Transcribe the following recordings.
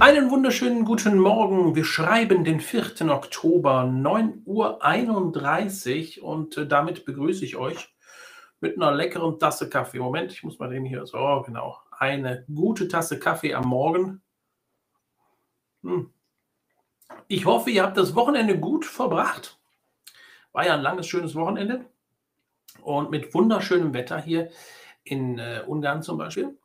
Einen wunderschönen guten Morgen. Wir schreiben den 4. Oktober, 9.31 Uhr und äh, damit begrüße ich euch mit einer leckeren Tasse Kaffee. Moment, ich muss mal den hier so, genau. Eine gute Tasse Kaffee am Morgen. Hm. Ich hoffe, ihr habt das Wochenende gut verbracht. War ja ein langes, schönes Wochenende und mit wunderschönem Wetter hier in äh, Ungarn zum Beispiel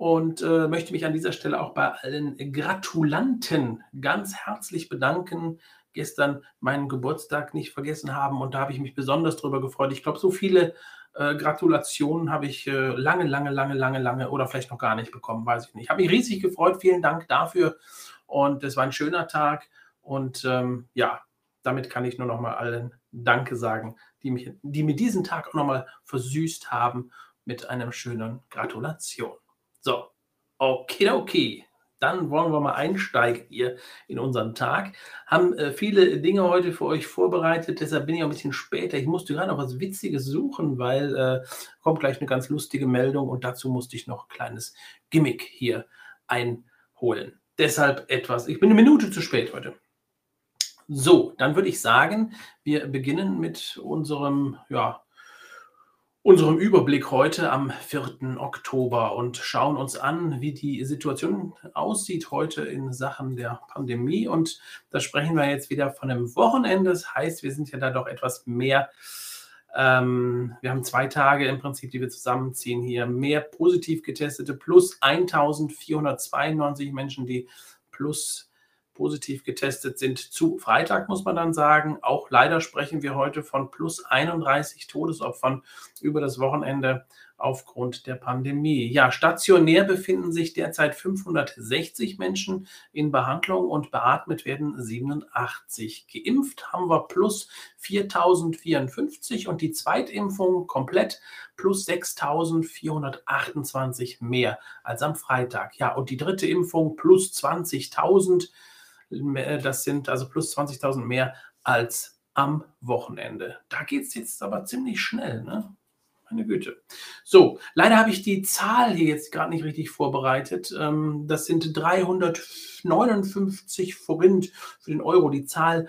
und äh, möchte mich an dieser Stelle auch bei allen Gratulanten ganz herzlich bedanken. Gestern meinen Geburtstag nicht vergessen haben und da habe ich mich besonders darüber gefreut. Ich glaube, so viele äh, Gratulationen habe ich äh, lange, lange, lange, lange, lange oder vielleicht noch gar nicht bekommen, weiß ich nicht. Ich habe mich riesig gefreut. Vielen Dank dafür und es war ein schöner Tag und ähm, ja, damit kann ich nur noch mal allen Danke sagen, die, mich, die mir diesen Tag auch noch mal versüßt haben mit einer schönen Gratulation. So, okay, okay. Dann wollen wir mal einsteigen hier in unseren Tag. Haben äh, viele Dinge heute für euch vorbereitet, deshalb bin ich auch ein bisschen später. Ich musste gerade noch was Witziges suchen, weil äh, kommt gleich eine ganz lustige Meldung und dazu musste ich noch ein kleines Gimmick hier einholen. Deshalb etwas, ich bin eine Minute zu spät heute. So, dann würde ich sagen, wir beginnen mit unserem ja, unserem Überblick heute am 4. Oktober und schauen uns an, wie die Situation aussieht heute in Sachen der Pandemie. Und da sprechen wir jetzt wieder von einem Wochenende. Das heißt, wir sind ja da doch etwas mehr. Ähm, wir haben zwei Tage im Prinzip, die wir zusammenziehen hier. Mehr positiv getestete plus 1492 Menschen, die plus positiv getestet sind zu Freitag, muss man dann sagen. Auch leider sprechen wir heute von plus 31 Todesopfern über das Wochenende aufgrund der Pandemie. Ja, stationär befinden sich derzeit 560 Menschen in Behandlung und beatmet werden 87. Geimpft haben wir plus 4054 und die Zweitimpfung komplett plus 6428 mehr als am Freitag. Ja, und die dritte Impfung plus 20.000 das sind also plus 20.000 mehr als am Wochenende. Da geht es jetzt aber ziemlich schnell, ne? Meine Güte. So, leider habe ich die Zahl hier jetzt gerade nicht richtig vorbereitet. Ähm, das sind 359 Forint für den Euro. Die Zahl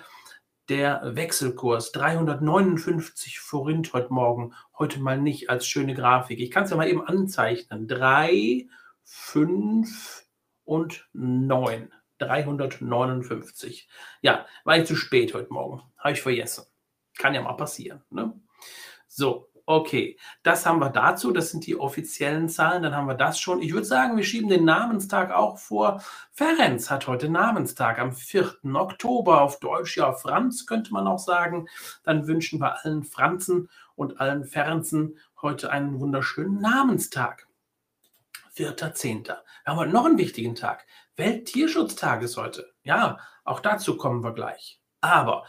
der Wechselkurs 359 Forint heute Morgen. Heute mal nicht als schöne Grafik. Ich kann es ja mal eben anzeichnen. 3, 5 und 9. 359. Ja, war ich zu spät heute Morgen. Habe ich vergessen. Kann ja mal passieren. Ne? So, okay. Das haben wir dazu. Das sind die offiziellen Zahlen. Dann haben wir das schon. Ich würde sagen, wir schieben den Namenstag auch vor. Ferenc hat heute Namenstag am 4. Oktober. Auf Deutsch ja Franz, könnte man auch sagen. Dann wünschen wir allen Franzen und allen Ferenzen heute einen wunderschönen Namenstag. 4.10. Wir haben heute noch einen wichtigen Tag. Welttierschutztag ist heute. Ja, auch dazu kommen wir gleich. Aber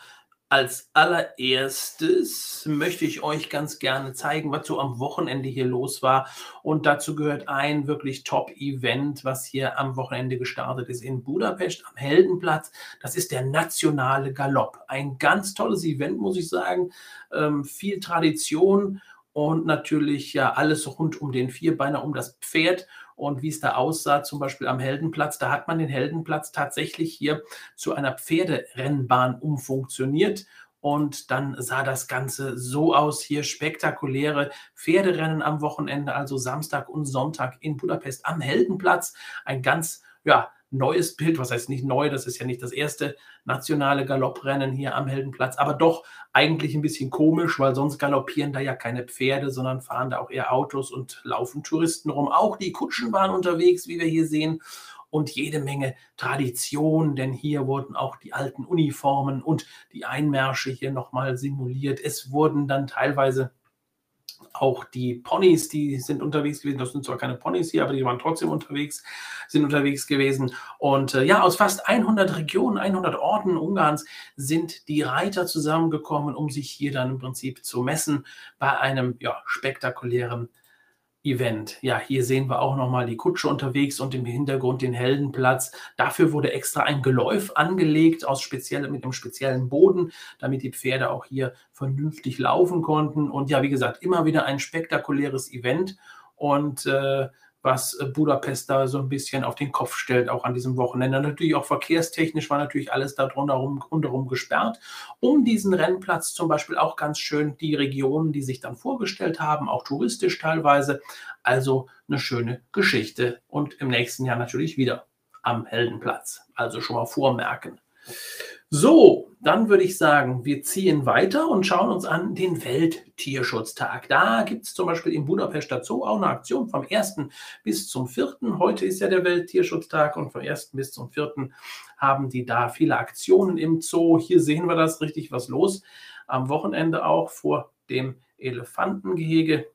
als allererstes möchte ich euch ganz gerne zeigen, was so am Wochenende hier los war. Und dazu gehört ein wirklich Top-Event, was hier am Wochenende gestartet ist in Budapest am Heldenplatz. Das ist der nationale Galopp. Ein ganz tolles Event, muss ich sagen. Ähm, viel Tradition und natürlich ja alles rund um den Vierbeiner, um das Pferd und wie es da aussah, zum Beispiel am Heldenplatz. Da hat man den Heldenplatz tatsächlich hier zu einer Pferderennbahn umfunktioniert. Und dann sah das Ganze so aus hier, spektakuläre Pferderennen am Wochenende, also Samstag und Sonntag in Budapest am Heldenplatz. Ein ganz, ja, neues Bild, was heißt nicht neu, das ist ja nicht das erste nationale Galopprennen hier am Heldenplatz, aber doch eigentlich ein bisschen komisch, weil sonst galoppieren da ja keine Pferde, sondern fahren da auch eher Autos und laufen Touristen rum. Auch die Kutschen waren unterwegs, wie wir hier sehen. Und jede Menge Tradition, denn hier wurden auch die alten Uniformen und die Einmärsche hier nochmal simuliert. Es wurden dann teilweise auch die Ponys, die sind unterwegs gewesen. Das sind zwar keine Ponys hier, aber die waren trotzdem unterwegs, sind unterwegs gewesen. Und äh, ja, aus fast 100 Regionen, 100 Orten Ungarns sind die Reiter zusammengekommen, um sich hier dann im Prinzip zu messen bei einem ja, spektakulären Event. Ja, hier sehen wir auch nochmal die Kutsche unterwegs und im Hintergrund den Heldenplatz. Dafür wurde extra ein Geläuf angelegt aus speziell, mit einem speziellen Boden, damit die Pferde auch hier vernünftig laufen konnten. Und ja, wie gesagt, immer wieder ein spektakuläres Event. Und äh, was äh, Budapest da so ein bisschen auf den Kopf stellt, auch an diesem Wochenende. Natürlich auch verkehrstechnisch war natürlich alles da rundherum, rundherum gesperrt. Um diesen Rennplatz zum Beispiel auch ganz schön die Regionen, die sich dann vorgestellt haben, auch touristisch teilweise. Also eine schöne Geschichte und im nächsten Jahr natürlich wieder am Heldenplatz. Also schon mal vormerken. So, dann würde ich sagen, wir ziehen weiter und schauen uns an den Welttierschutztag. Da gibt es zum Beispiel in Budapest Zoo auch eine Aktion vom 1. bis zum 4. Heute ist ja der Welttierschutztag und vom 1. bis zum 4. haben die da viele Aktionen im Zoo. Hier sehen wir das richtig was los. Am Wochenende auch vor dem Elefantengehege.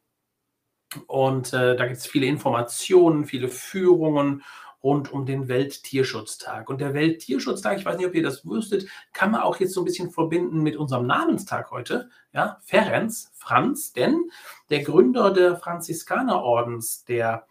Und äh, da gibt es viele Informationen, viele Führungen rund um den Welttierschutztag. Und der Welttierschutztag, ich weiß nicht, ob ihr das wüsstet, kann man auch jetzt so ein bisschen verbinden mit unserem Namenstag heute, ja, Ferenc, Franz, denn der Gründer der Franziskanerordens, der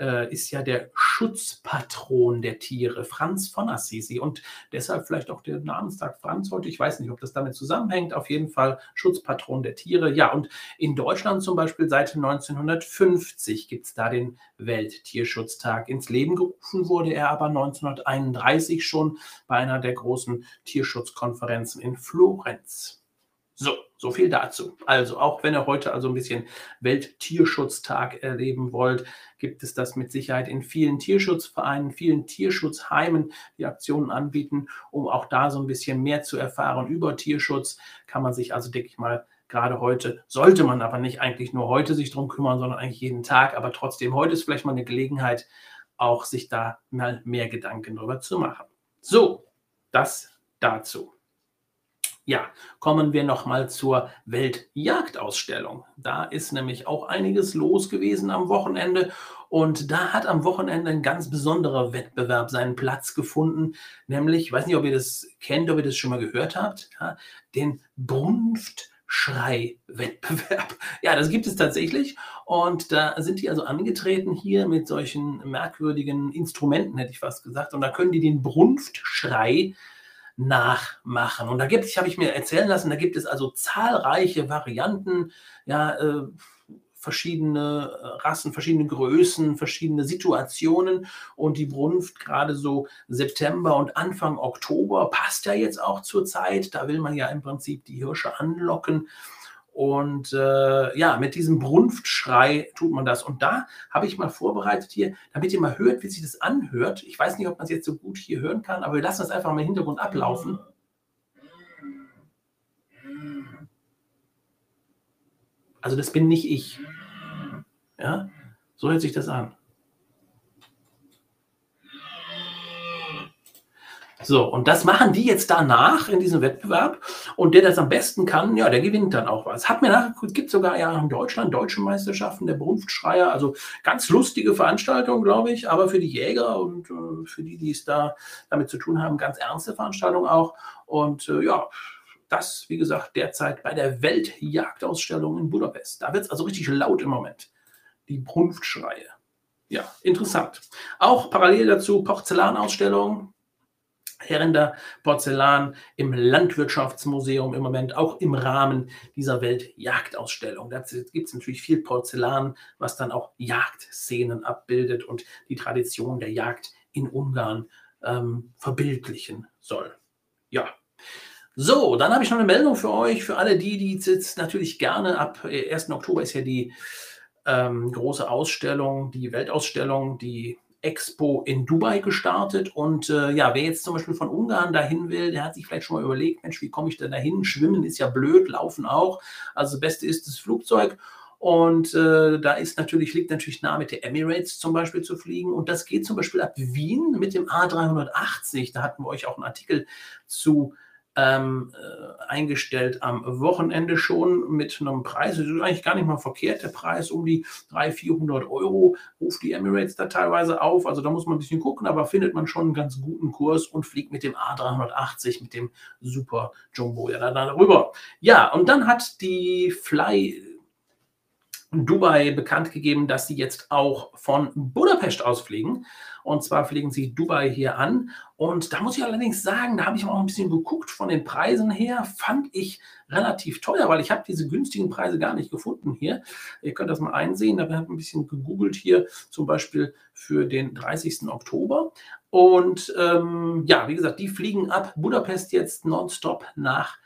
äh, ist ja der Schutzpatron der Tiere, Franz von Assisi. Und deshalb vielleicht auch der Namenstag Franz heute. Ich weiß nicht, ob das damit zusammenhängt. Auf jeden Fall Schutzpatron der Tiere. Ja, und in Deutschland zum Beispiel seit 1950 gibt es da den Welttierschutztag. Ins Leben gerufen wurde er aber 1931 schon bei einer der großen Tierschutzkonferenzen in Florenz. So, so viel dazu. Also, auch wenn ihr heute also ein bisschen Welttierschutztag erleben wollt, gibt es das mit Sicherheit in vielen Tierschutzvereinen, vielen Tierschutzheimen, die Aktionen anbieten, um auch da so ein bisschen mehr zu erfahren über Tierschutz. Kann man sich also, denke ich mal, gerade heute, sollte man aber nicht eigentlich nur heute sich drum kümmern, sondern eigentlich jeden Tag. Aber trotzdem, heute ist vielleicht mal eine Gelegenheit, auch sich da mal mehr Gedanken darüber zu machen. So, das dazu. Ja, kommen wir nochmal zur Weltjagdausstellung. Da ist nämlich auch einiges los gewesen am Wochenende. Und da hat am Wochenende ein ganz besonderer Wettbewerb seinen Platz gefunden, nämlich, ich weiß nicht, ob ihr das kennt, ob ihr das schon mal gehört habt, ja, den Brunftschrei-Wettbewerb. Ja, das gibt es tatsächlich. Und da sind die also angetreten hier mit solchen merkwürdigen Instrumenten, hätte ich fast gesagt. Und da können die den Brunftschrei nachmachen. Und da gibt es, habe ich mir erzählen lassen, da gibt es also zahlreiche Varianten, ja, äh, verschiedene Rassen, verschiedene Größen, verschiedene Situationen. Und die Brunft gerade so September und Anfang Oktober passt ja jetzt auch zur Zeit. Da will man ja im Prinzip die Hirsche anlocken. Und äh, ja, mit diesem Brunftschrei tut man das. Und da habe ich mal vorbereitet hier, damit ihr mal hört, wie sich das anhört. Ich weiß nicht, ob man es jetzt so gut hier hören kann, aber wir lassen das einfach mal im Hintergrund ablaufen. Also das bin nicht ich. Ja, so hört sich das an. So, und das machen die jetzt danach in diesem Wettbewerb. Und der das am besten kann, ja, der gewinnt dann auch was. Hat mir nachgeguckt, gibt sogar ja in Deutschland deutsche Meisterschaften der Berufsschreier. Also ganz lustige Veranstaltung, glaube ich, aber für die Jäger und äh, für die, die es da damit zu tun haben, ganz ernste Veranstaltung auch. Und äh, ja, das, wie gesagt, derzeit bei der Weltjagdausstellung in Budapest. Da wird es also richtig laut im Moment. Die Brunftschreie. Ja, interessant. Auch parallel dazu Porzellanausstellung, Herrender Porzellan im Landwirtschaftsmuseum im Moment, auch im Rahmen dieser Weltjagdausstellung. Da gibt es natürlich viel Porzellan, was dann auch Jagdszenen abbildet und die Tradition der Jagd in Ungarn ähm, verbildlichen soll. Ja. So, dann habe ich noch eine Meldung für euch, für alle die, die jetzt natürlich gerne ab 1. Äh, Oktober ist ja die ähm, große Ausstellung, die Weltausstellung, die Expo in Dubai gestartet. Und äh, ja, wer jetzt zum Beispiel von Ungarn dahin will, der hat sich vielleicht schon mal überlegt, Mensch, wie komme ich denn dahin? Schwimmen ist ja blöd, laufen auch. Also das Beste ist das Flugzeug. Und äh, da ist natürlich, liegt natürlich nah mit der Emirates zum Beispiel zu fliegen. Und das geht zum Beispiel ab Wien mit dem A380. Da hatten wir euch auch einen Artikel zu ähm, äh, eingestellt am Wochenende schon mit einem Preis. Das ist eigentlich gar nicht mal verkehrt, der Preis um die 300, 400 Euro ruft die Emirates da teilweise auf. Also da muss man ein bisschen gucken, aber findet man schon einen ganz guten Kurs und fliegt mit dem A380, mit dem Super Jumbo ja dann darüber. Ja, und dann hat die Fly Dubai bekannt gegeben, dass sie jetzt auch von Budapest ausfliegen. Und zwar fliegen sie Dubai hier an. Und da muss ich allerdings sagen, da habe ich mal ein bisschen geguckt von den Preisen her, fand ich relativ teuer, weil ich habe diese günstigen Preise gar nicht gefunden hier. Ihr könnt das mal einsehen, da habe ich ein bisschen gegoogelt hier, zum Beispiel für den 30. Oktober. Und ähm, ja, wie gesagt, die fliegen ab Budapest jetzt nonstop nach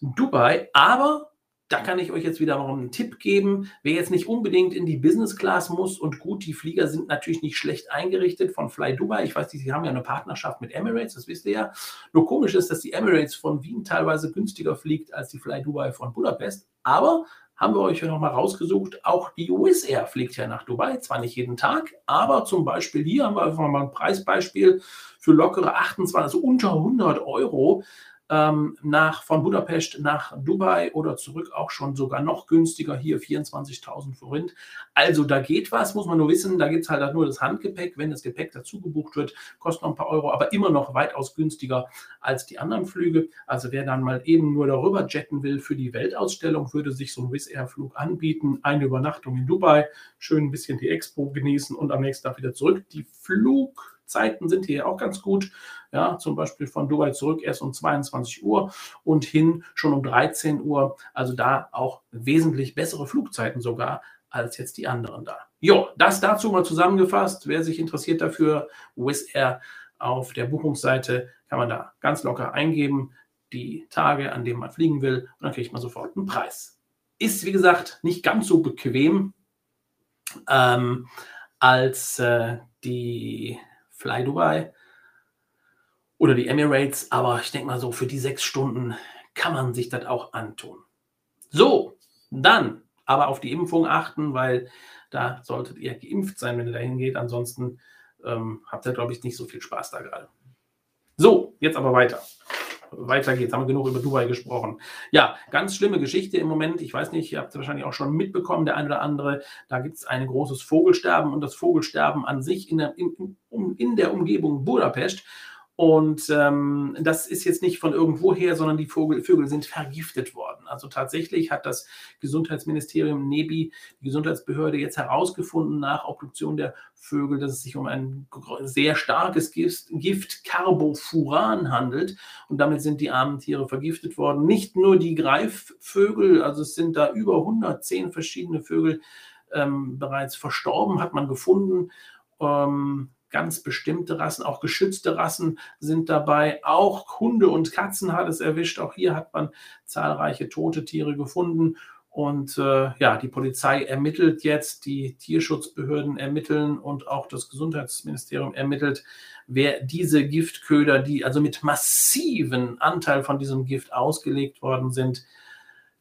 Dubai. Aber da kann ich euch jetzt wieder mal einen Tipp geben. Wer jetzt nicht unbedingt in die Business Class muss und gut, die Flieger sind natürlich nicht schlecht eingerichtet von Fly Dubai. Ich weiß, sie haben ja eine Partnerschaft mit Emirates, das wisst ihr ja. Nur komisch ist, dass die Emirates von Wien teilweise günstiger fliegt als die Fly Dubai von Budapest. Aber haben wir euch ja nochmal rausgesucht, auch die US Air fliegt ja nach Dubai, zwar nicht jeden Tag, aber zum Beispiel hier haben wir einfach mal ein Preisbeispiel für lockere 28, also unter 100 Euro ähm, nach, von Budapest nach Dubai oder zurück auch schon sogar noch günstiger, hier 24.000 Forint. Also da geht was, muss man nur wissen, da gibt es halt nur das Handgepäck. Wenn das Gepäck dazu gebucht wird, kostet noch ein paar Euro, aber immer noch weitaus günstiger als die anderen Flüge. Also wer dann mal eben nur darüber jetten will für die Weltausstellung, würde sich so ein Wizz Air Flug anbieten. Eine Übernachtung in Dubai, schön ein bisschen die Expo genießen und am nächsten Tag wieder zurück. Die Flug Zeiten sind hier auch ganz gut. Ja, zum Beispiel von Dubai zurück erst um 22 Uhr und hin schon um 13 Uhr. Also da auch wesentlich bessere Flugzeiten sogar als jetzt die anderen da. Jo, das dazu mal zusammengefasst. Wer sich interessiert dafür, Wizz Air auf der Buchungsseite kann man da ganz locker eingeben, die Tage, an denen man fliegen will, und dann kriegt man sofort einen Preis. Ist, wie gesagt, nicht ganz so bequem ähm, als äh, die Fly Dubai oder die Emirates, aber ich denke mal so, für die sechs Stunden kann man sich das auch antun. So, dann aber auf die Impfung achten, weil da solltet ihr geimpft sein, wenn ihr dahin geht. Ansonsten ähm, habt ihr, glaube ich, nicht so viel Spaß da gerade. So, jetzt aber weiter weiter geht's. Haben wir genug über Dubai gesprochen. Ja, ganz schlimme Geschichte im Moment. Ich weiß nicht, ihr habt es wahrscheinlich auch schon mitbekommen, der eine oder andere. Da gibt es ein großes Vogelsterben und das Vogelsterben an sich in der, in, in der Umgebung Budapest. Und ähm, das ist jetzt nicht von irgendwoher, sondern die Vogel, Vögel sind vergiftet worden. Also tatsächlich hat das Gesundheitsministerium NEBI, die Gesundheitsbehörde, jetzt herausgefunden nach Obduktion der Vögel, dass es sich um ein sehr starkes Gift, Gift Carbofuran handelt. Und damit sind die armen Tiere vergiftet worden. Nicht nur die Greifvögel, also es sind da über 110 verschiedene Vögel ähm, bereits verstorben, hat man gefunden. Ähm, ganz bestimmte Rassen, auch geschützte Rassen sind dabei. Auch Hunde und Katzen hat es erwischt. Auch hier hat man zahlreiche tote Tiere gefunden. Und äh, ja, die Polizei ermittelt jetzt, die Tierschutzbehörden ermitteln und auch das Gesundheitsministerium ermittelt, wer diese Giftköder, die also mit massiven Anteil von diesem Gift ausgelegt worden sind,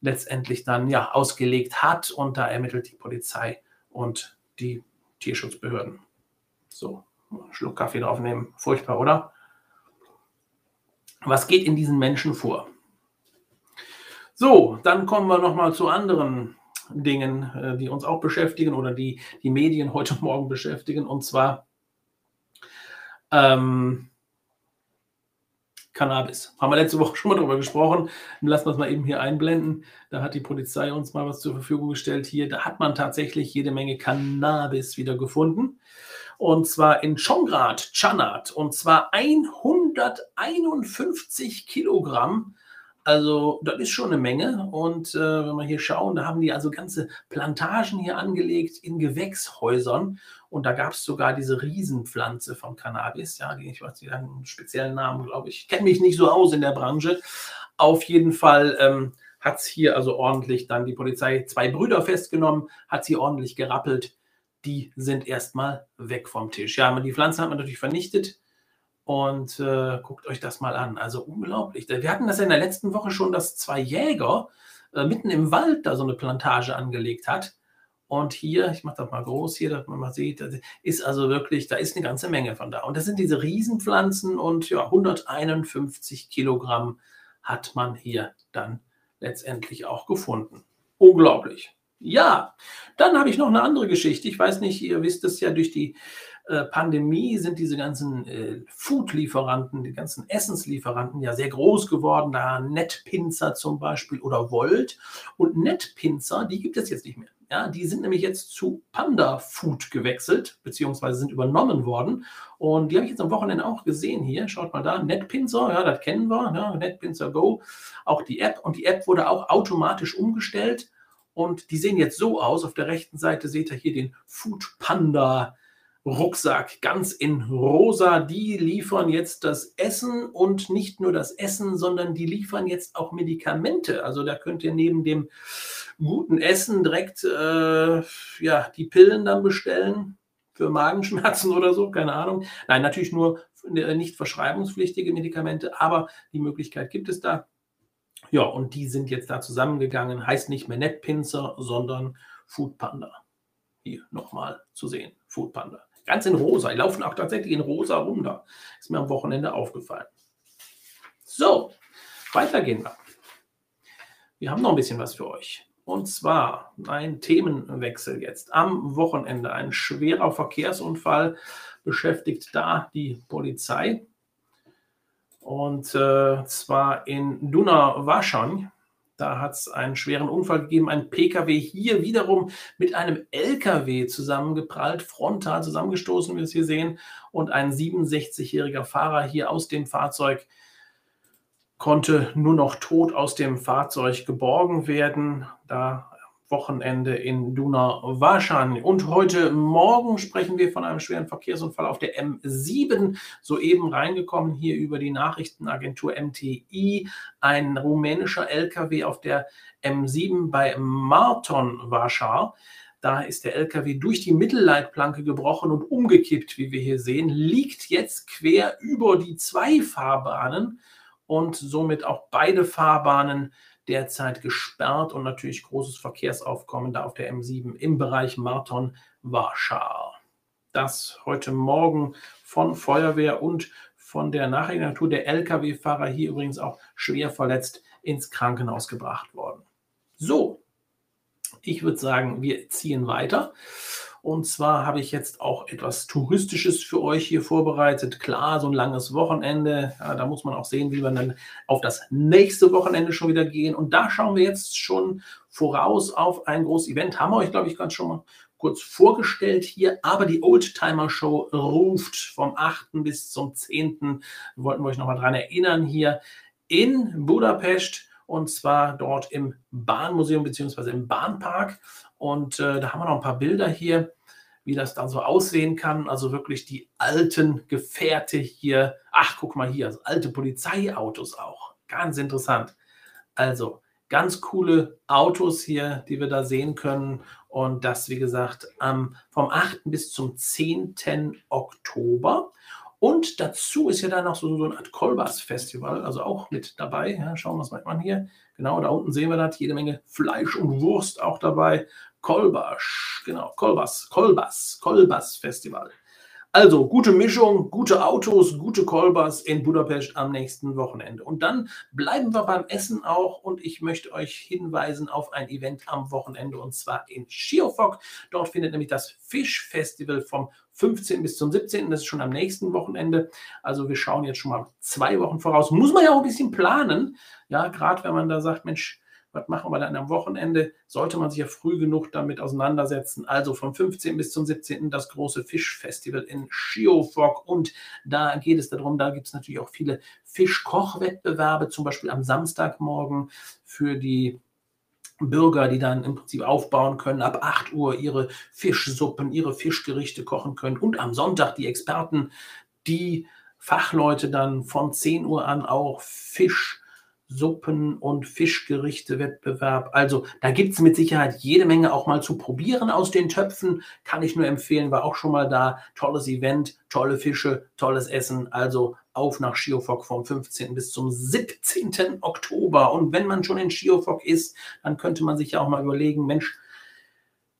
letztendlich dann ja ausgelegt hat. Und da ermittelt die Polizei und die Tierschutzbehörden. So. Schluck Kaffee draufnehmen. Furchtbar, oder? Was geht in diesen Menschen vor? So, dann kommen wir nochmal zu anderen Dingen, äh, die uns auch beschäftigen oder die die Medien heute Morgen beschäftigen. Und zwar ähm, Cannabis. Haben wir letzte Woche schon mal darüber gesprochen. Lassen wir es mal eben hier einblenden. Da hat die Polizei uns mal was zur Verfügung gestellt. Hier, da hat man tatsächlich jede Menge Cannabis wieder gefunden und zwar in Chongrad, Chanat, und zwar 151 Kilogramm. Also das ist schon eine Menge. Und äh, wenn wir hier schauen, da haben die also ganze Plantagen hier angelegt in Gewächshäusern. Und da gab es sogar diese Riesenpflanze von Cannabis. Ja, die, ich weiß, haben einen speziellen Namen, glaube ich. Ich kenne mich nicht so aus in der Branche. Auf jeden Fall ähm, hat es hier also ordentlich dann die Polizei zwei Brüder festgenommen, hat sie ordentlich gerappelt die sind erstmal weg vom Tisch. Ja, die Pflanzen hat man natürlich vernichtet und äh, guckt euch das mal an. Also unglaublich. Wir hatten das ja in der letzten Woche schon, dass zwei Jäger äh, mitten im Wald da so eine Plantage angelegt hat. Und hier, ich mache das mal groß hier, dass man mal sieht, ist also wirklich, da ist eine ganze Menge von da. Und das sind diese Riesenpflanzen und ja, 151 Kilogramm hat man hier dann letztendlich auch gefunden. Unglaublich. Ja, dann habe ich noch eine andere Geschichte. Ich weiß nicht, ihr wisst es ja, durch die äh, Pandemie sind diese ganzen äh, Food-Lieferanten, die ganzen Essenslieferanten ja sehr groß geworden. Da Netpinzer zum Beispiel oder Volt. Und Netpinzer, die gibt es jetzt nicht mehr. Ja, die sind nämlich jetzt zu Panda Food gewechselt, beziehungsweise sind übernommen worden. Und die habe ich jetzt am Wochenende auch gesehen hier. Schaut mal da, Netpinzer, ja, das kennen wir, ja, Netpinzer Go, auch die App. Und die App wurde auch automatisch umgestellt. Und die sehen jetzt so aus. Auf der rechten Seite seht ihr hier den Food Panda Rucksack, ganz in rosa. Die liefern jetzt das Essen und nicht nur das Essen, sondern die liefern jetzt auch Medikamente. Also da könnt ihr neben dem guten Essen direkt äh, ja, die Pillen dann bestellen für Magenschmerzen oder so, keine Ahnung. Nein, natürlich nur äh, nicht verschreibungspflichtige Medikamente, aber die Möglichkeit gibt es da. Ja, und die sind jetzt da zusammengegangen. Heißt nicht mehr Netpinzer, sondern Food Panda. Hier nochmal zu sehen. Food Panda. Ganz in rosa. Die laufen auch tatsächlich in rosa rum da. Ist mir am Wochenende aufgefallen. So, weiter gehen wir. Wir haben noch ein bisschen was für euch. Und zwar ein Themenwechsel jetzt. Am Wochenende ein schwerer Verkehrsunfall beschäftigt da die Polizei. Und äh, zwar in Dunawaschan. Da hat es einen schweren Unfall gegeben. Ein Pkw hier wiederum mit einem Lkw zusammengeprallt, frontal zusammengestoßen, wie wir es hier sehen. Und ein 67-jähriger Fahrer hier aus dem Fahrzeug konnte nur noch tot aus dem Fahrzeug geborgen werden. Da Wochenende in Duna-Waschan. Und heute Morgen sprechen wir von einem schweren Verkehrsunfall auf der M7, soeben reingekommen hier über die Nachrichtenagentur MTI. Ein rumänischer LKW auf der M7 bei Marton Warschau. Da ist der LKW durch die Mittelleitplanke gebrochen und umgekippt, wie wir hier sehen, liegt jetzt quer über die zwei Fahrbahnen und somit auch beide Fahrbahnen derzeit gesperrt und natürlich großes Verkehrsaufkommen da auf der M7 im Bereich Marton-Warschau. Das heute Morgen von Feuerwehr und von der Nachrichtennatur der Lkw-Fahrer hier übrigens auch schwer verletzt ins Krankenhaus gebracht worden. So, ich würde sagen, wir ziehen weiter. Und zwar habe ich jetzt auch etwas Touristisches für euch hier vorbereitet. Klar, so ein langes Wochenende. Ja, da muss man auch sehen, wie wir dann auf das nächste Wochenende schon wieder gehen. Und da schauen wir jetzt schon voraus auf ein großes Event. Haben wir euch, glaube ich, ganz schon mal kurz vorgestellt hier. Aber die Oldtimer Show ruft vom 8. bis zum 10. Wollten wir euch nochmal dran erinnern hier in Budapest und zwar dort im Bahnmuseum bzw. im Bahnpark. Und äh, da haben wir noch ein paar Bilder hier, wie das dann so aussehen kann. Also wirklich die alten Gefährte hier. Ach, guck mal hier, also alte Polizeiautos auch. Ganz interessant. Also ganz coole Autos hier, die wir da sehen können. Und das, wie gesagt, ähm, vom 8. bis zum 10. Oktober. Und dazu ist ja dann noch so, so eine Art Kolbas-Festival, also auch mit dabei. Ja, schauen wir mal hier. Genau, da unten sehen wir das. Jede Menge Fleisch und Wurst auch dabei. Kolbasch, genau, Kolbas, Kolbas, Kolbas Festival. Also gute Mischung, gute Autos, gute Kolbas in Budapest am nächsten Wochenende. Und dann bleiben wir beim Essen auch und ich möchte euch hinweisen auf ein Event am Wochenende und zwar in Schiofok. Dort findet nämlich das Fischfestival vom 15. bis zum 17. Das ist schon am nächsten Wochenende. Also wir schauen jetzt schon mal zwei Wochen voraus. Muss man ja auch ein bisschen planen. Ja, gerade wenn man da sagt, Mensch, was machen wir dann am Wochenende? Sollte man sich ja früh genug damit auseinandersetzen. Also vom 15. bis zum 17. das große Fischfestival in Schiofok. Und da geht es darum, da gibt es natürlich auch viele Fischkochwettbewerbe, zum Beispiel am Samstagmorgen für die Bürger, die dann im Prinzip aufbauen können, ab 8 Uhr ihre Fischsuppen, ihre Fischgerichte kochen können. Und am Sonntag die Experten, die Fachleute dann von 10 Uhr an auch Fisch Suppen- und Fischgerichte-Wettbewerb. Also da gibt es mit Sicherheit jede Menge auch mal zu probieren aus den Töpfen. Kann ich nur empfehlen, war auch schon mal da. Tolles Event, tolle Fische, tolles Essen. Also auf nach Schiofok vom 15. bis zum 17. Oktober. Und wenn man schon in Schiofok ist, dann könnte man sich ja auch mal überlegen, Mensch,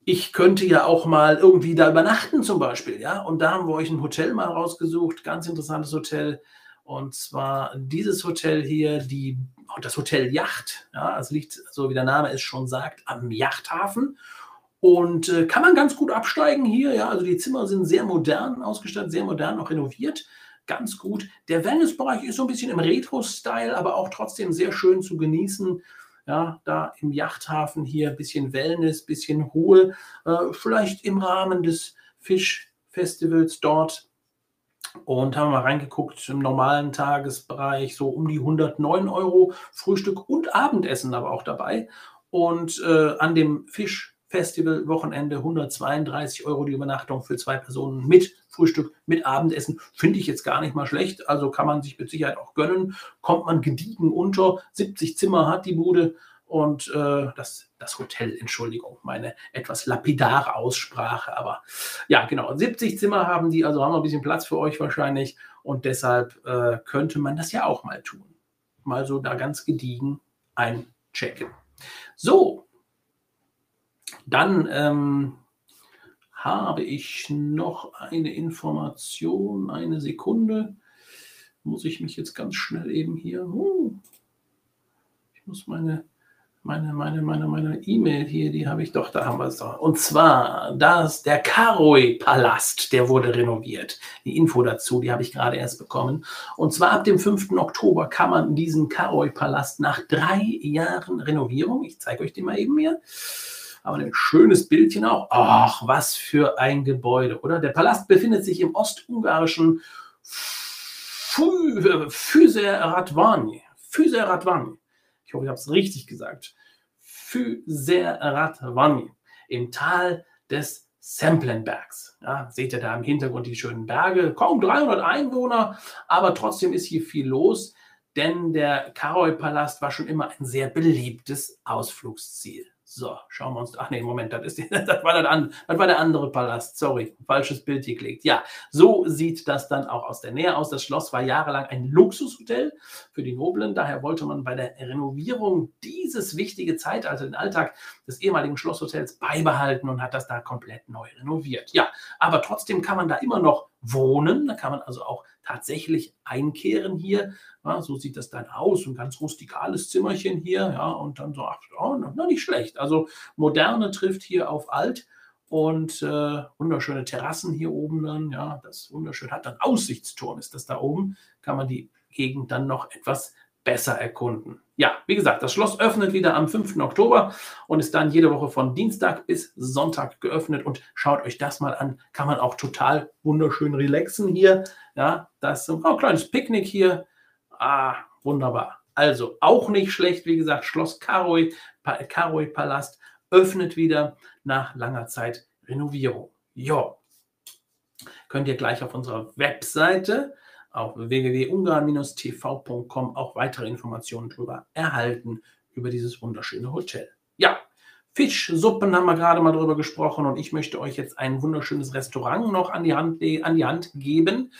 ich könnte ja auch mal irgendwie da übernachten zum Beispiel, ja. Und da haben wir euch ein Hotel mal rausgesucht, ganz interessantes Hotel. Und zwar dieses Hotel hier, die, das Hotel Yacht, ja, es liegt, so wie der Name es schon sagt, am Yachthafen. Und äh, kann man ganz gut absteigen hier. Ja, also die Zimmer sind sehr modern ausgestattet, sehr modern auch renoviert. Ganz gut. Der Wellnessbereich ist so ein bisschen im Retro-Style, aber auch trotzdem sehr schön zu genießen. Ja, da im Yachthafen hier ein bisschen Wellness, bisschen Ruhe. Äh, vielleicht im Rahmen des Fischfestivals dort und haben mal reingeguckt im normalen Tagesbereich so um die 109 Euro Frühstück und Abendessen aber auch dabei. Und äh, an dem Fischfestival Wochenende 132 Euro die Übernachtung für zwei Personen mit Frühstück, mit Abendessen. Finde ich jetzt gar nicht mal schlecht. Also kann man sich mit Sicherheit auch gönnen. Kommt man gediegen unter. 70 Zimmer hat die Bude und äh, das, das Hotel, Entschuldigung, meine etwas lapidare Aussprache, aber ja, genau, 70 Zimmer haben die, also haben wir ein bisschen Platz für euch wahrscheinlich und deshalb äh, könnte man das ja auch mal tun. Mal so da ganz gediegen einchecken. So, dann ähm, habe ich noch eine Information, eine Sekunde. Muss ich mich jetzt ganz schnell eben hier. Uh, ich muss meine meine, meine, meine, meine E-Mail hier, die habe ich doch, da haben wir es doch. Und zwar, das, der Karoi-Palast, der wurde renoviert. Die Info dazu, die habe ich gerade erst bekommen. Und zwar ab dem 5. Oktober kann man diesen Karoi-Palast nach drei Jahren Renovierung, ich zeige euch den mal eben hier, aber ein schönes Bildchen auch. Ach, was für ein Gebäude, oder? Der Palast befindet sich im ostungarischen Füser Radvani. Füser Radvani ich hoffe, ich habe es richtig gesagt, Füseratvani im Tal des Semplenbergs. Ja, seht ihr da im Hintergrund die schönen Berge, kaum 300 Einwohner, aber trotzdem ist hier viel los, denn der Karol-Palast war schon immer ein sehr beliebtes Ausflugsziel. So, schauen wir uns. Ach nee, Moment, das, ist, das, war der, das war der andere Palast. Sorry, falsches Bild geklickt. Ja, so sieht das dann auch aus der Nähe aus. Das Schloss war jahrelang ein Luxushotel für die Noblen. Daher wollte man bei der Renovierung dieses wichtige Zeitalter, den Alltag des ehemaligen Schlosshotels, beibehalten und hat das da komplett neu renoviert. Ja, aber trotzdem kann man da immer noch wohnen. Da kann man also auch tatsächlich einkehren hier. Ja, so sieht das dann aus. Ein ganz rustikales Zimmerchen hier. Ja, und dann so, ach, oh, noch nicht schlecht. Also moderne trifft hier auf alt und äh, wunderschöne Terrassen hier oben dann. Ja, das wunderschön hat dann Aussichtsturm ist das da oben. Kann man die Gegend dann noch etwas besser erkunden. Ja, wie gesagt, das Schloss öffnet wieder am 5. Oktober und ist dann jede Woche von Dienstag bis Sonntag geöffnet. Und schaut euch das mal an. Kann man auch total wunderschön relaxen hier. Ja, das ist ein kleines Picknick hier. Ah, wunderbar. Also auch nicht schlecht, wie gesagt, Schloss Karoi, Karoi Palast öffnet wieder nach langer Zeit Renovierung. Ja, könnt ihr gleich auf unserer Webseite auf www.ungarn-tv.com auch weitere Informationen darüber erhalten, über dieses wunderschöne Hotel. Ja, Fischsuppen haben wir gerade mal drüber gesprochen und ich möchte euch jetzt ein wunderschönes Restaurant noch an die Hand, an die Hand geben.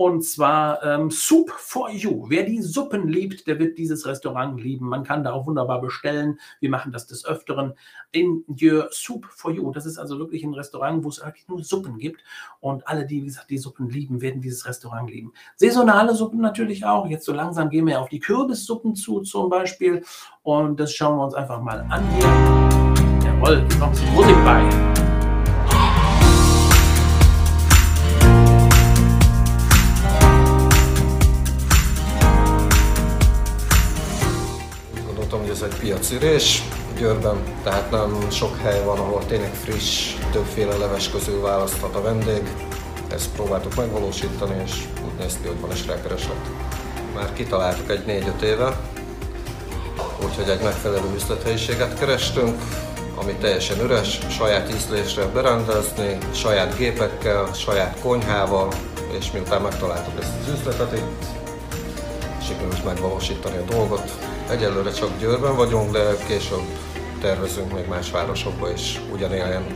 Und zwar ähm, Soup for You. Wer die Suppen liebt, der wird dieses Restaurant lieben. Man kann da auch wunderbar bestellen. Wir machen das des Öfteren in Your Soup for You. Das ist also wirklich ein Restaurant, wo es eigentlich nur Suppen gibt. Und alle, die, wie gesagt, die Suppen lieben, werden dieses Restaurant lieben. Saisonale Suppen natürlich auch. Jetzt so langsam gehen wir auf die Kürbissuppen zu zum Beispiel. Und das schauen wir uns einfach mal an hier. Jawohl, hier kommt Musik bei. Piacürés Győrben, tehát nem sok hely van, ahol tényleg friss, többféle leves közül választhat a vendég. Ezt próbáltuk megvalósítani, és úgy néz ki, hogy van is rákereslet. Már kitaláltuk egy 4-5 éve, úgyhogy egy megfelelő üzlethelyiséget kerestünk, ami teljesen üres, saját ízlésre berendezni, saját gépekkel, saját konyhával, és miután megtaláltuk ezt az üzletet itt, sikerült megvalósítani a dolgot. Egyelőre csak Győrben vagyunk, de később tervezünk még más városokba is ugyanilyen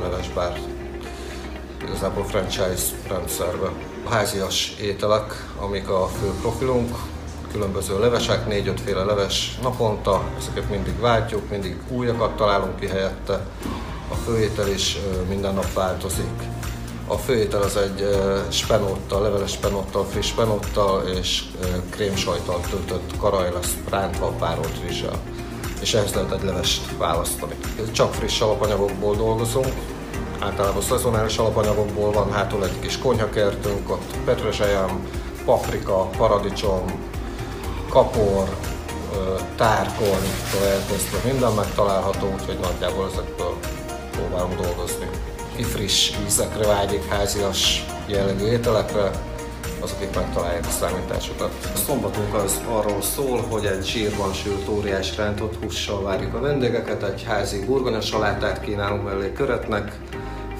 levesbár igazából franchise rendszerbe. Házias ételek, amik a fő profilunk, különböző levesek, négy-öt féle leves naponta, ezeket mindig váltjuk, mindig újakat találunk ki helyette. A főétel is minden nap változik. A főétel az egy spenóttal, leveles spenóttal, friss spenóttal és krémsajtal töltött karaj lesz rántva párolt rizssel. és ehhez lehet egy levest választani. Csak friss alapanyagokból dolgozunk, általában szezonális alapanyagokból van hátul egy kis konyhakertünk, ott petrezselyem, paprika, paradicsom, kapor, tárkonytól elkezdve minden megtalálható, úgyhogy nagyjából ezekből próbálunk dolgozni. Friss ízekre vágyik, házias jellegű ételekre, azok itt megtalálják a számításokat. A szombatunk az arról szól, hogy egy zsírban sült óriás rántott hússal várjuk a vendégeket, egy házi burgonya salátát kínálunk mellé köretnek,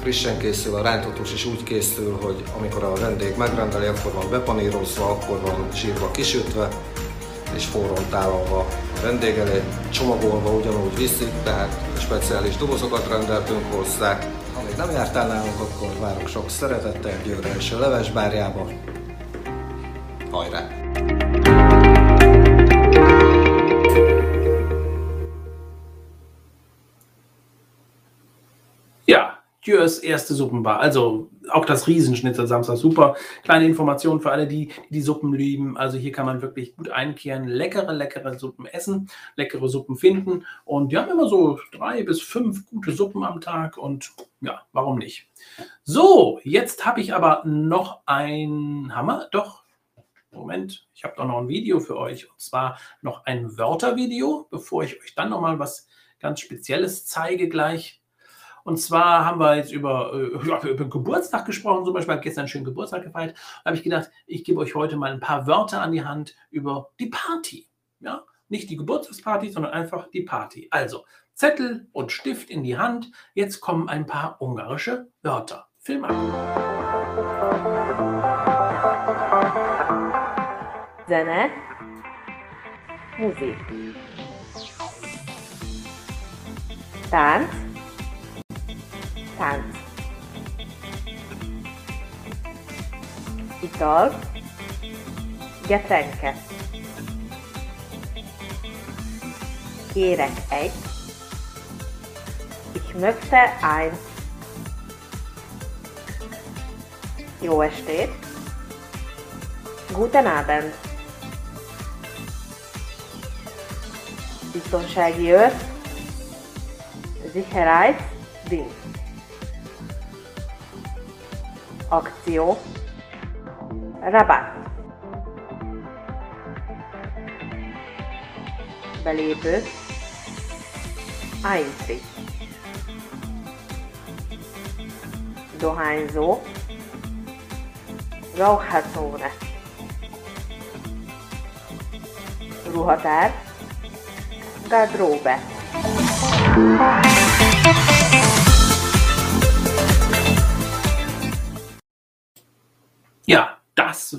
frissen készül, a rántott hús is úgy készül, hogy amikor a vendég megrendeli, akkor van bepanírozva, akkor van zsírba kisütve, és forrón tálalva a vendég elé, csomagolva ugyanúgy viszik, tehát speciális dobozokat rendeltünk hozzá. Ha még nem jártál nálunk, akkor várok sok szeretettel Győrre és a Levesbárjába. Hajrá! Jürs erste Suppenbar. Also auch das Riesenschnitzel Samstag super. Kleine Information für alle, die, die die Suppen lieben. Also hier kann man wirklich gut einkehren, leckere, leckere Suppen essen, leckere Suppen finden. Und die haben immer so drei bis fünf gute Suppen am Tag. Und ja, warum nicht? So, jetzt habe ich aber noch ein Hammer. Doch, Moment, ich habe doch noch ein Video für euch. Und zwar noch ein Wörtervideo, bevor ich euch dann nochmal was ganz Spezielles zeige gleich. Und zwar haben wir jetzt über, äh, über Geburtstag gesprochen, zum Beispiel, ich habe gestern einen schönen Geburtstag gefeiert. Da habe ich gedacht, ich gebe euch heute mal ein paar Wörter an die Hand über die Party. Ja? Nicht die Geburtstagsparty, sondern einfach die Party. Also Zettel und Stift in die Hand. Jetzt kommen ein paar ungarische Wörter. Film ab. Zene, Musik, Tanz, tánc. Ital, Getränke. Kérek egy, ich möchte ein. Jó estét! Guten Abend! Biztonsági őr, Sicherheitsdienst. Akció. Rabat. Belépő. Eintritt Dohányzó. Raucherzone Ruhatár. Garderobe Ja,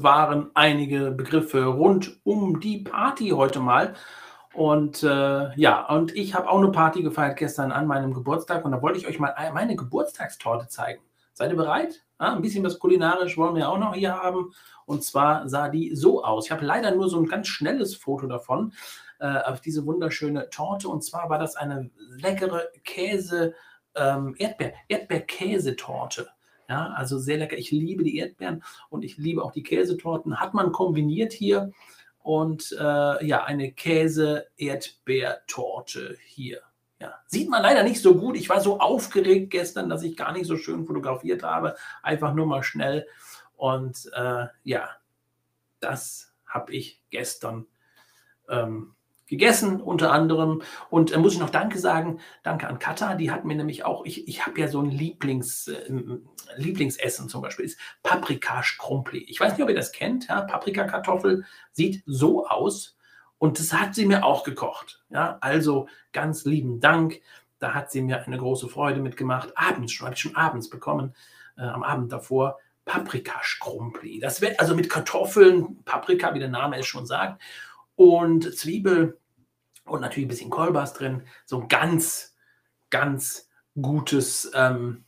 waren einige Begriffe rund um die Party heute mal. Und äh, ja, und ich habe auch eine Party gefeiert gestern an meinem Geburtstag und da wollte ich euch mal meine Geburtstagstorte zeigen. Seid ihr bereit? Ja, ein bisschen was kulinarisch wollen wir auch noch hier haben. Und zwar sah die so aus. Ich habe leider nur so ein ganz schnelles Foto davon äh, auf diese wunderschöne Torte. Und zwar war das eine leckere Käse, ähm, Erdbeer, Erdbeerkäsetorte. Ja, also sehr lecker. Ich liebe die Erdbeeren und ich liebe auch die Käsetorten. Hat man kombiniert hier und äh, ja, eine Käse-Erdbeertorte hier. Ja, sieht man leider nicht so gut. Ich war so aufgeregt gestern, dass ich gar nicht so schön fotografiert habe. Einfach nur mal schnell. Und äh, ja, das habe ich gestern ähm, gegessen, unter anderem. Und äh, muss ich noch Danke sagen, danke an Katha, die hat mir nämlich auch, ich, ich habe ja so ein Lieblings, äh, Lieblingsessen zum Beispiel, ist Paprika Schrumpli. Ich weiß nicht, ob ihr das kennt, ja? Paprikakartoffel sieht so aus und das hat sie mir auch gekocht. Ja? Also ganz lieben Dank, da hat sie mir eine große Freude mitgemacht. Abends schon, habe ich schon abends bekommen, äh, am Abend davor. Paprika Schrumpli. Das wird also mit Kartoffeln, Paprika, wie der Name es schon sagt, und Zwiebel und natürlich ein bisschen Kolbas drin. So ein ganz, ganz gutes, ähm,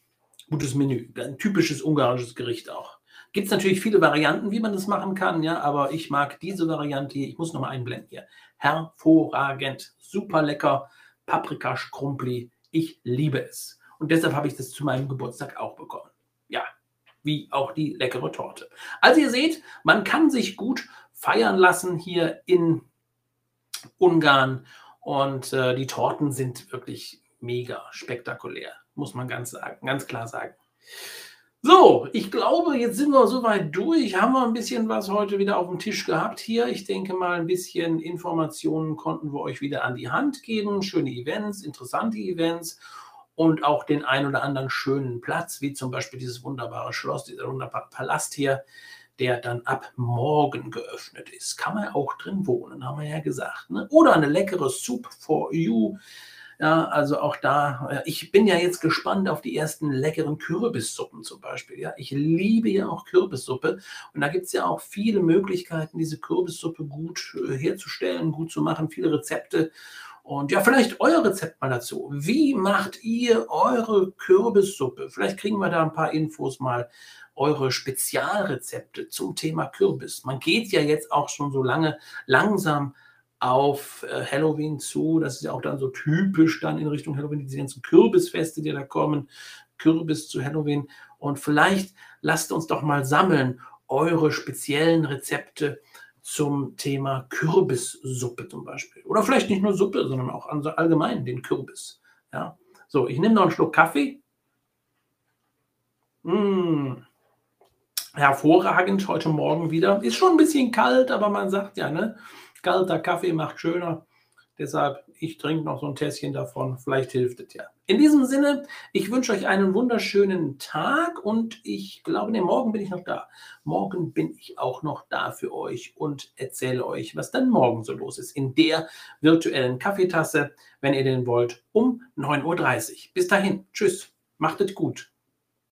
gutes Menü. Ein typisches ungarisches Gericht auch. Gibt es natürlich viele Varianten, wie man das machen kann, ja, aber ich mag diese Variante hier. Ich muss nochmal einblenden hier. Hervorragend, super lecker. Paprika Schrumpli. Ich liebe es. Und deshalb habe ich das zu meinem Geburtstag auch bekommen. Ja, wie auch die leckere Torte. Also ihr seht, man kann sich gut feiern lassen hier in Ungarn. Und äh, die Torten sind wirklich mega spektakulär, muss man ganz sagen, ganz klar sagen. So, ich glaube, jetzt sind wir soweit durch. Haben wir ein bisschen was heute wieder auf dem Tisch gehabt hier. Ich denke mal, ein bisschen Informationen konnten wir euch wieder an die Hand geben. Schöne Events, interessante Events und auch den ein oder anderen schönen Platz, wie zum Beispiel dieses wunderbare Schloss, dieser wunderbare Palast hier, der dann ab morgen geöffnet ist. Kann man auch drin wohnen, haben wir ja gesagt. Ne? Oder eine leckere Soup for You ja, also auch da, ich bin ja jetzt gespannt auf die ersten leckeren Kürbissuppen zum Beispiel. Ja, ich liebe ja auch Kürbissuppe und da gibt es ja auch viele Möglichkeiten, diese Kürbissuppe gut äh, herzustellen, gut zu machen, viele Rezepte. Und ja, vielleicht euer Rezept mal dazu. Wie macht ihr eure Kürbissuppe? Vielleicht kriegen wir da ein paar Infos mal eure Spezialrezepte zum Thema Kürbis. Man geht ja jetzt auch schon so lange langsam auf äh, Halloween zu. Das ist ja auch dann so typisch dann in Richtung Halloween, diese ganzen Kürbisfeste, die da kommen. Kürbis zu Halloween. Und vielleicht lasst uns doch mal sammeln eure speziellen Rezepte zum Thema Kürbissuppe zum Beispiel. Oder vielleicht nicht nur Suppe, sondern auch allgemein den Kürbis. Ja. So, ich nehme noch einen Schluck Kaffee. Mmh. Hervorragend heute Morgen wieder. Ist schon ein bisschen kalt, aber man sagt ja, ne? Kalter Kaffee macht schöner. Deshalb, ich trinke noch so ein Tässchen davon. Vielleicht hilft es ja. In diesem Sinne, ich wünsche euch einen wunderschönen Tag und ich glaube, nee, morgen bin ich noch da. Morgen bin ich auch noch da für euch und erzähle euch, was dann morgen so los ist. In der virtuellen Kaffeetasse, wenn ihr den wollt, um 9.30 Uhr. Bis dahin. Tschüss. Macht es gut.